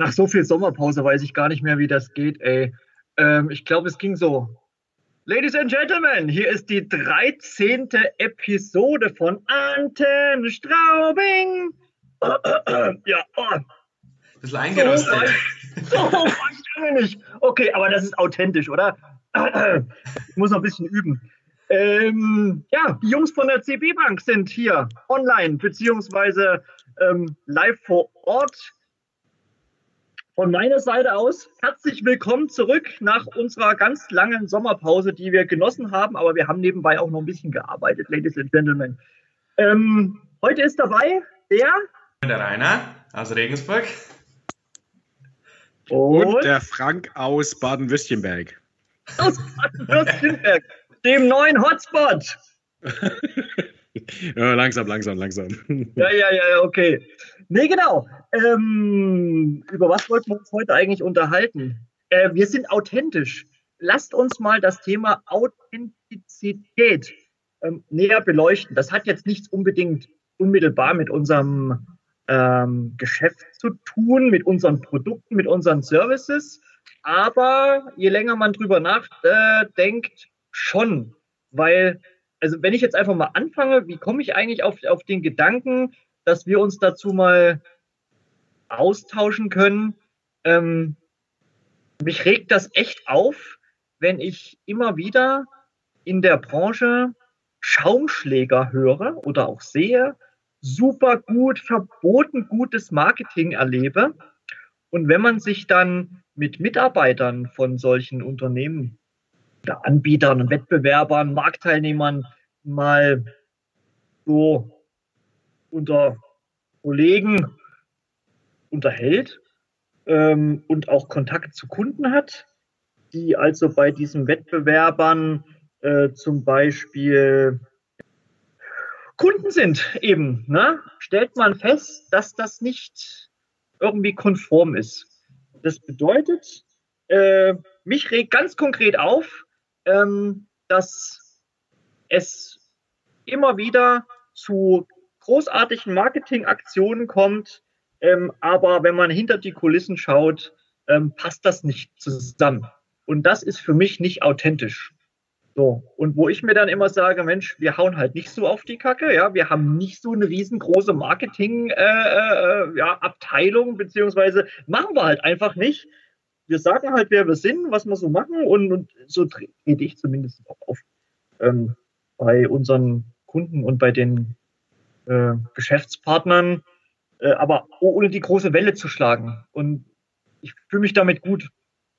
nach so viel Sommerpause weiß ich gar nicht mehr, wie das geht, ey. Ähm, ich glaube, es ging so. Ladies and Gentlemen, hier ist die 13. Episode von Antenne Straubing. ja, oh. Bisschen eingerostet. So, so weit nicht. Okay, aber das ist authentisch, oder? ich muss noch ein bisschen üben. Ähm, ja, die Jungs von der CB Bank sind hier online beziehungsweise ähm, live vor Ort von meiner Seite aus herzlich willkommen zurück nach unserer ganz langen Sommerpause, die wir genossen haben, aber wir haben nebenbei auch noch ein bisschen gearbeitet, Ladies and Gentlemen. Ähm, heute ist dabei der. Der Rainer aus Regensburg. Und, Und der Frank aus Baden-Württemberg. Aus Baden-Württemberg, dem neuen Hotspot. ja, langsam, langsam, langsam. ja, ja, ja, okay. Nee, genau. Ähm, über was wollten wir uns heute eigentlich unterhalten? Äh, wir sind authentisch. Lasst uns mal das Thema Authentizität ähm, näher beleuchten. Das hat jetzt nichts unbedingt unmittelbar mit unserem ähm, Geschäft zu tun, mit unseren Produkten, mit unseren Services. Aber je länger man drüber nachdenkt, schon. Weil, also wenn ich jetzt einfach mal anfange, wie komme ich eigentlich auf, auf den Gedanken, dass wir uns dazu mal austauschen können. Ähm, mich regt das echt auf, wenn ich immer wieder in der Branche Schaumschläger höre oder auch sehe, super gut, verboten gutes Marketing erlebe. Und wenn man sich dann mit Mitarbeitern von solchen Unternehmen oder Anbietern und Wettbewerbern, Marktteilnehmern mal so unter Kollegen unterhält ähm, und auch Kontakt zu Kunden hat, die also bei diesen Wettbewerbern äh, zum Beispiel Kunden sind eben, ne? stellt man fest, dass das nicht irgendwie konform ist. Das bedeutet, äh, mich regt ganz konkret auf, ähm, dass es immer wieder zu großartigen Marketingaktionen kommt, ähm, aber wenn man hinter die Kulissen schaut, ähm, passt das nicht zusammen. Und das ist für mich nicht authentisch. So, und wo ich mir dann immer sage, Mensch, wir hauen halt nicht so auf die Kacke, ja, wir haben nicht so eine riesengroße Marketing-Abteilung, äh, äh, ja, beziehungsweise machen wir halt einfach nicht. Wir sagen halt, wer wir sind, was wir so machen und, und so trete ich zumindest auch auf ähm, bei unseren Kunden und bei den äh, Geschäftspartnern, äh, aber ohne die große Welle zu schlagen. Und ich fühle mich damit gut.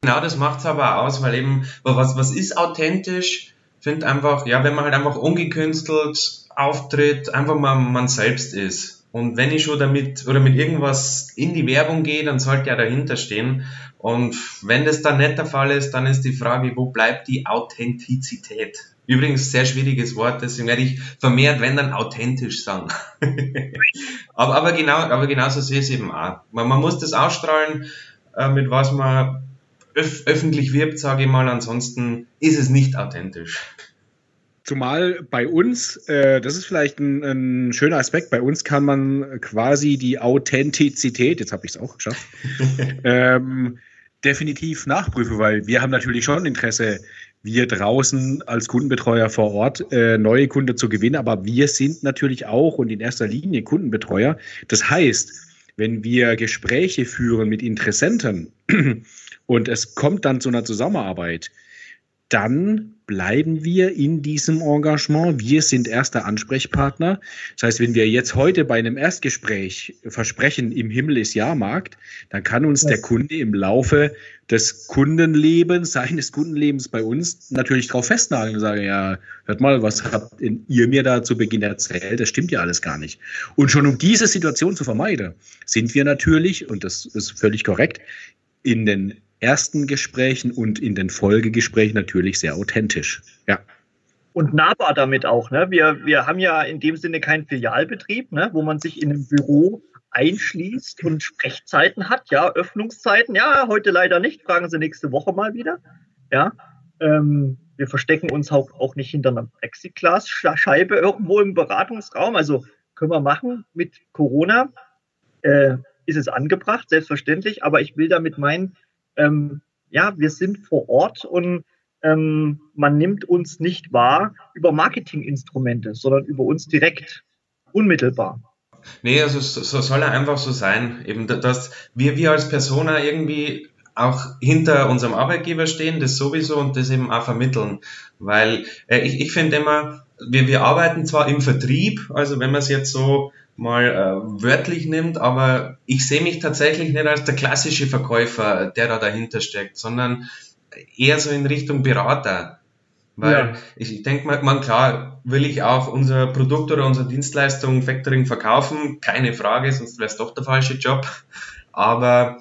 Genau, das macht es aber aus, weil eben, was, was ist authentisch? Finde einfach, ja, wenn man halt einfach ungekünstelt auftritt, einfach mal man selbst ist. Und wenn ich schon damit oder mit irgendwas in die Werbung gehe, dann sollte ja dahinter stehen. Und wenn das dann nicht der Fall ist, dann ist die Frage, wo bleibt die Authentizität? Übrigens, sehr schwieriges Wort, deswegen werde ich vermehrt, wenn dann authentisch sagen. aber, aber genau, aber genauso sehe ich es eben auch. Man, man muss das ausstrahlen, äh, mit was man öf öffentlich wirbt, sage ich mal, ansonsten ist es nicht authentisch. Zumal bei uns, äh, das ist vielleicht ein, ein, schöner Aspekt, bei uns kann man quasi die Authentizität, jetzt habe ich es auch geschafft, ähm, definitiv nachprüfen, weil wir haben natürlich schon Interesse, wir draußen als Kundenbetreuer vor Ort äh, neue Kunden zu gewinnen, aber wir sind natürlich auch und in erster Linie Kundenbetreuer. Das heißt, wenn wir Gespräche führen mit Interessenten und es kommt dann zu einer Zusammenarbeit, dann bleiben wir in diesem Engagement. Wir sind erster Ansprechpartner. Das heißt, wenn wir jetzt heute bei einem Erstgespräch versprechen, im Himmel ist Jahrmarkt, dann kann uns der Kunde im Laufe des Kundenlebens, seines Kundenlebens bei uns natürlich darauf festnageln und sagen, ja, hört mal, was habt ihr mir da zu Beginn erzählt? Das stimmt ja alles gar nicht. Und schon um diese Situation zu vermeiden, sind wir natürlich, und das ist völlig korrekt, in den ersten Gesprächen und in den Folgegesprächen natürlich sehr authentisch. Ja. Und nahbar damit auch. Ne? Wir, wir haben ja in dem Sinne keinen Filialbetrieb, ne? wo man sich in einem Büro einschließt und Sprechzeiten hat, ja, Öffnungszeiten, ja, heute leider nicht, fragen Sie nächste Woche mal wieder. Ja, ähm, wir verstecken uns auch, auch nicht hinter einer Plexiglas-Scheibe irgendwo im Beratungsraum. Also können wir machen mit Corona. Äh, ist es angebracht, selbstverständlich, aber ich will damit meinen, ähm, ja, wir sind vor Ort und ähm, man nimmt uns nicht wahr über Marketinginstrumente, sondern über uns direkt, unmittelbar. Nee, also so soll er einfach so sein, eben, dass wir, wir als Persona irgendwie auch hinter unserem Arbeitgeber stehen, das sowieso und das eben auch vermitteln. Weil äh, ich, ich finde immer, wir, wir arbeiten zwar im Vertrieb, also wenn man es jetzt so mal äh, wörtlich nimmt, aber ich sehe mich tatsächlich nicht als der klassische Verkäufer, der da dahinter steckt, sondern eher so in Richtung Berater. Weil ja. ich denke mal, man, klar, will ich auch unser Produkt oder unsere Dienstleistung Factoring verkaufen, keine Frage, sonst wäre es doch der falsche Job. Aber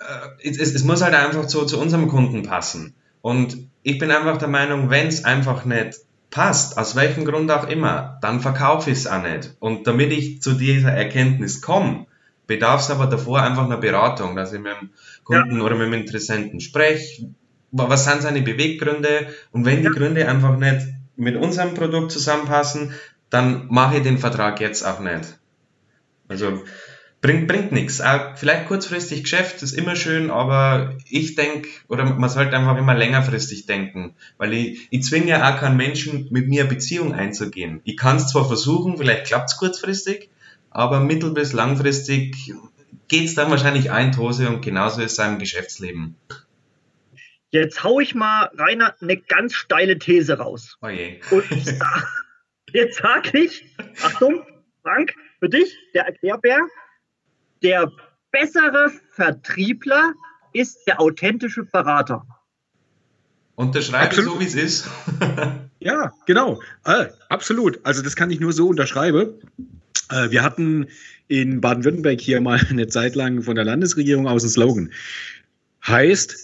äh, es, es, muss halt einfach zu, zu unserem Kunden passen. Und ich bin einfach der Meinung, wenn es einfach nicht passt, aus welchem Grund auch immer, dann verkaufe ich es auch nicht. Und damit ich zu dieser Erkenntnis komme, bedarf es aber davor einfach einer Beratung, dass ich mit dem Kunden ja. oder mit dem Interessenten spreche, was sind seine Beweggründe und wenn die Gründe einfach nicht mit unserem Produkt zusammenpassen, dann mache ich den Vertrag jetzt auch nicht. Also bringt, bringt nichts. Vielleicht kurzfristig Geschäft ist immer schön, aber ich denke, oder man sollte einfach immer längerfristig denken, weil ich, ich zwinge ja auch keinen Menschen, mit mir eine Beziehung einzugehen. Ich kann es zwar versuchen, vielleicht klappt es kurzfristig, aber mittel- bis langfristig geht es dann wahrscheinlich ein Hose und genauso ist es im Geschäftsleben. Jetzt hau ich mal, Rainer, eine ganz steile These raus. Oh je. Und jetzt sage ich, Achtung, Frank, für dich, der Erklärbär, der bessere Vertriebler ist der authentische Berater. Unterschreibe so, wie es ist. ja, genau. Äh, absolut. Also das kann ich nur so unterschreiben. Äh, wir hatten in Baden-Württemberg hier mal eine Zeit lang von der Landesregierung aus einen Slogan. Heißt,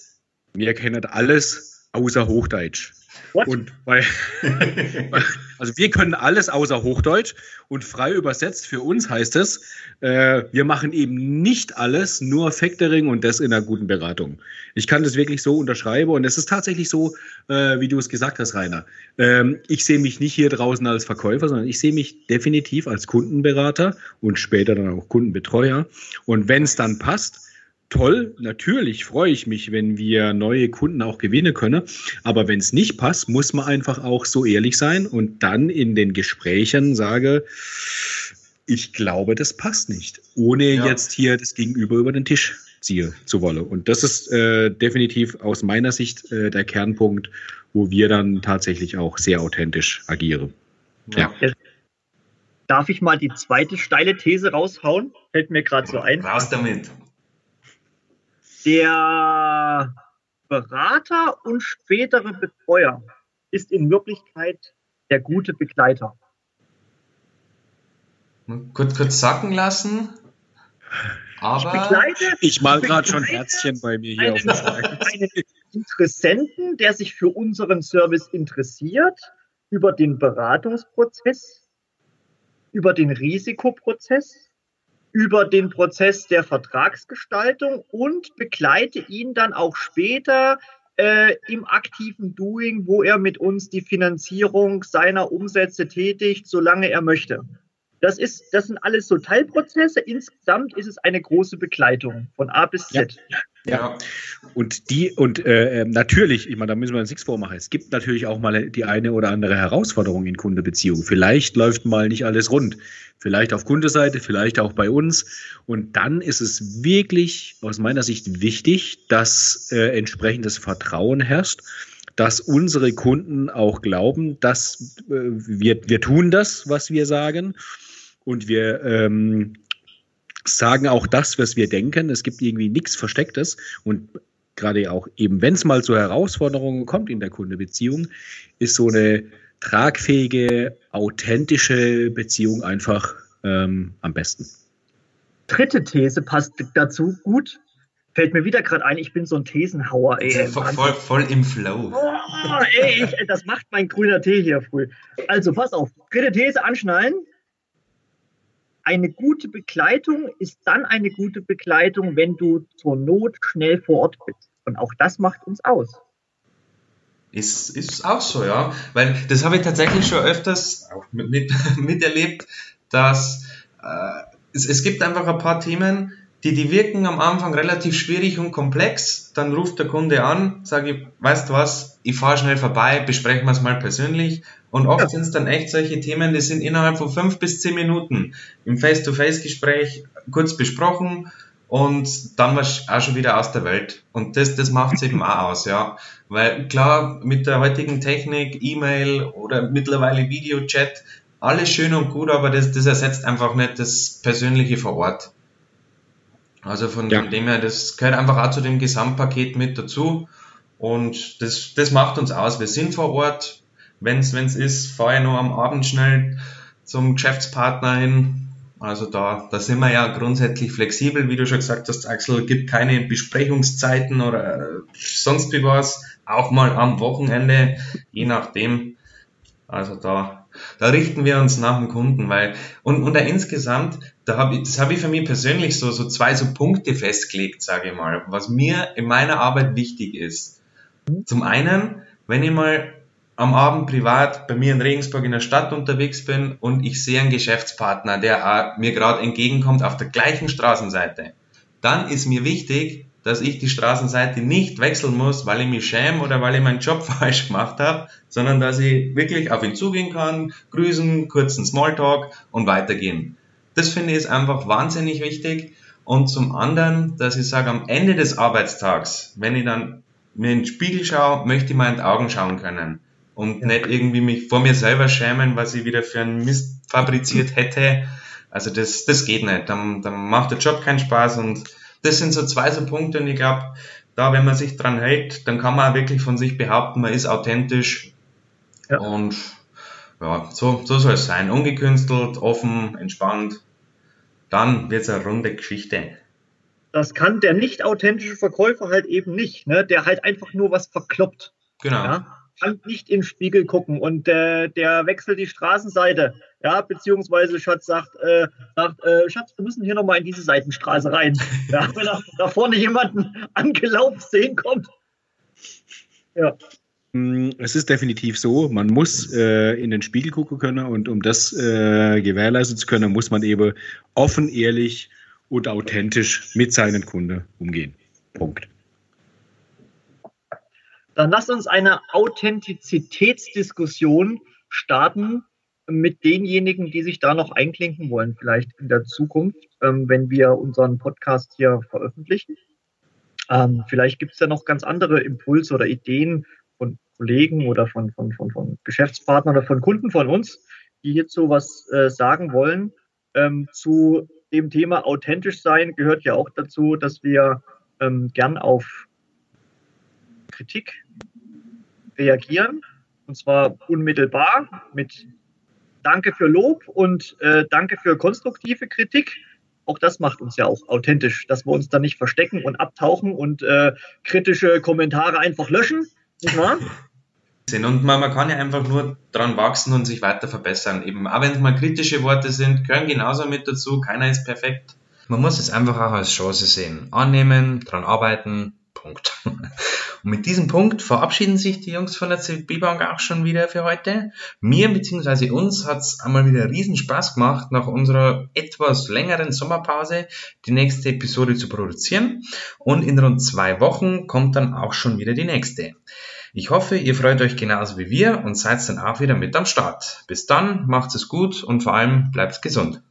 wir kennen alles außer Hochdeutsch. What? Und bei, also wir können alles außer Hochdeutsch und frei übersetzt für uns heißt es, äh, wir machen eben nicht alles, nur Factoring und das in einer guten Beratung. Ich kann das wirklich so unterschreiben und es ist tatsächlich so, äh, wie du es gesagt hast, Rainer. Ähm, ich sehe mich nicht hier draußen als Verkäufer, sondern ich sehe mich definitiv als Kundenberater und später dann auch Kundenbetreuer. Und wenn es dann passt, toll, natürlich freue ich mich, wenn wir neue Kunden auch gewinnen können. Aber wenn es nicht passt, muss man einfach auch so ehrlich sein und dann in den Gesprächen sage, ich glaube, das passt nicht, ohne ja. jetzt hier das Gegenüber über den Tisch ziehen zu wollen. Und das ist äh, definitiv aus meiner Sicht äh, der Kernpunkt, wo wir dann tatsächlich auch sehr authentisch agieren. Ja. ja. Darf ich mal die zweite steile These raushauen? Fällt mir gerade so ein. Raus damit. Der Berater und spätere Betreuer ist in Wirklichkeit der gute Begleiter. Kurz, kurz sacken lassen. Aber ich, begleite, ich mal gerade schon Herzchen bei mir hier einen, auf dem Schlag. Einen Interessenten, der sich für unseren Service interessiert, über den Beratungsprozess, über den Risikoprozess, über den Prozess der Vertragsgestaltung und begleite ihn dann auch später äh, im aktiven Doing, wo er mit uns die Finanzierung seiner Umsätze tätigt, solange er möchte. Das, ist, das sind alles so Teilprozesse. Insgesamt ist es eine große Begleitung von A bis Z. Ja. Ja. Und die, und äh, natürlich, ich meine, da müssen wir uns nichts vormachen. Es gibt natürlich auch mal die eine oder andere Herausforderung in Kundebeziehungen. Vielleicht läuft mal nicht alles rund. Vielleicht auf Kundeseite, vielleicht auch bei uns. Und dann ist es wirklich aus meiner Sicht wichtig, dass äh, entsprechendes Vertrauen herrscht dass unsere Kunden auch glauben, dass äh, wir, wir tun das, was wir sagen und wir ähm, sagen auch das, was wir denken. Es gibt irgendwie nichts Verstecktes und gerade auch eben, wenn es mal zu Herausforderungen kommt in der Kundebeziehung, ist so eine tragfähige, authentische Beziehung einfach ähm, am besten. Dritte These passt dazu gut. Fällt mir wieder gerade ein, ich bin so ein Thesenhauer, ey. Voll, voll, voll im Flow. Oh, ey, ich, das macht mein grüner Tee hier früh. Also, pass auf. Dritte These anschnallen eine gute Begleitung ist dann eine gute Begleitung, wenn du zur Not schnell vor Ort bist. Und auch das macht uns aus. Ist, ist auch so, ja. Weil das habe ich tatsächlich schon öfters mit, miterlebt, dass äh, es, es gibt einfach ein paar Themen, die, die wirken am Anfang relativ schwierig und komplex. Dann ruft der Kunde an, sage ich, weißt du was, ich fahre schnell vorbei, besprechen wir es mal persönlich. Und oft ja. sind es dann echt solche Themen, die sind innerhalb von fünf bis zehn Minuten im Face-to-Face-Gespräch kurz besprochen und dann war es auch schon wieder aus der Welt. Und das, das macht es eben auch aus, ja. Weil klar, mit der heutigen Technik, E-Mail oder mittlerweile Videochat, alles schön und gut, aber das, das ersetzt einfach nicht das Persönliche vor Ort. Also von ja. dem her, das gehört einfach auch zu dem Gesamtpaket mit dazu. Und das, das macht uns aus. Wir sind vor Ort. Wenn es ist, fahre ich noch am Abend schnell zum Geschäftspartner hin. Also da, da sind wir ja grundsätzlich flexibel, wie du schon gesagt hast, Axel, gibt keine Besprechungszeiten oder sonst wie was. Auch mal am Wochenende, je nachdem. Also da, da richten wir uns nach dem Kunden, weil, und, und da insgesamt, da habe ich, das habe ich für mich persönlich so, so zwei so Punkte festgelegt, sage ich mal, was mir in meiner Arbeit wichtig ist. Zum einen, wenn ich mal am Abend privat bei mir in Regensburg in der Stadt unterwegs bin und ich sehe einen Geschäftspartner, der mir gerade entgegenkommt auf der gleichen Straßenseite, dann ist mir wichtig, dass ich die Straßenseite nicht wechseln muss, weil ich mich schäme oder weil ich meinen Job falsch gemacht habe, sondern dass ich wirklich auf ihn zugehen kann, grüßen, kurzen Smalltalk und weitergehen. Das finde ich ist einfach wahnsinnig wichtig. Und zum anderen, dass ich sage, am Ende des Arbeitstags, wenn ich dann mir in den Spiegel schaue, möchte ich mal in die Augen schauen können. Und nicht irgendwie mich vor mir selber schämen, was ich wieder für einen Mist fabriziert hätte. Also das, das geht nicht. Dann, dann macht der Job keinen Spaß und das sind so zwei so Punkte und ich glaube, da, wenn man sich dran hält, dann kann man wirklich von sich behaupten, man ist authentisch. Ja. Und ja, so, so soll es sein. Ungekünstelt, offen, entspannt. Dann wird es eine runde Geschichte. Das kann der nicht authentische Verkäufer halt eben nicht, ne? der halt einfach nur was verkloppt. Genau. Ja? Kann nicht in den Spiegel gucken und äh, der wechselt die Straßenseite, ja, beziehungsweise Schatz sagt, äh, sagt äh, Schatz, wir müssen hier nochmal in diese Seitenstraße rein. Ja, wenn er da vorne jemanden angelaufen sehen kommt. Ja. Mm, es ist definitiv so, man muss äh, in den Spiegel gucken können und um das äh, gewährleisten zu können, muss man eben offen, ehrlich und authentisch mit seinen Kunden umgehen. Punkt. Dann lasst uns eine Authentizitätsdiskussion starten mit denjenigen, die sich da noch einklinken wollen, vielleicht in der Zukunft, ähm, wenn wir unseren Podcast hier veröffentlichen. Ähm, vielleicht gibt es ja noch ganz andere Impulse oder Ideen von Kollegen oder von, von, von, von Geschäftspartnern oder von Kunden von uns, die hierzu was äh, sagen wollen. Ähm, zu dem Thema authentisch sein gehört ja auch dazu, dass wir gern auf Kritik reagieren. Und zwar unmittelbar mit Danke für Lob und äh, Danke für konstruktive Kritik. Auch das macht uns ja auch authentisch, dass wir uns da nicht verstecken und abtauchen und äh, kritische Kommentare einfach löschen. Nicht wahr? Und man, man, kann ja einfach nur dran wachsen und sich weiter verbessern. Eben, auch wenn es mal kritische Worte sind, gehören genauso mit dazu. Keiner ist perfekt. Man muss es einfach auch als Chance sehen. Annehmen, dran arbeiten, Punkt. Und mit diesem Punkt verabschieden sich die Jungs von der CB Bank auch schon wieder für heute. Mir bzw. uns hat es einmal wieder riesen Spaß gemacht, nach unserer etwas längeren Sommerpause die nächste Episode zu produzieren. Und in rund zwei Wochen kommt dann auch schon wieder die nächste. Ich hoffe, ihr freut euch genauso wie wir und seid dann auch wieder mit am Start. Bis dann, macht es gut und vor allem bleibt gesund.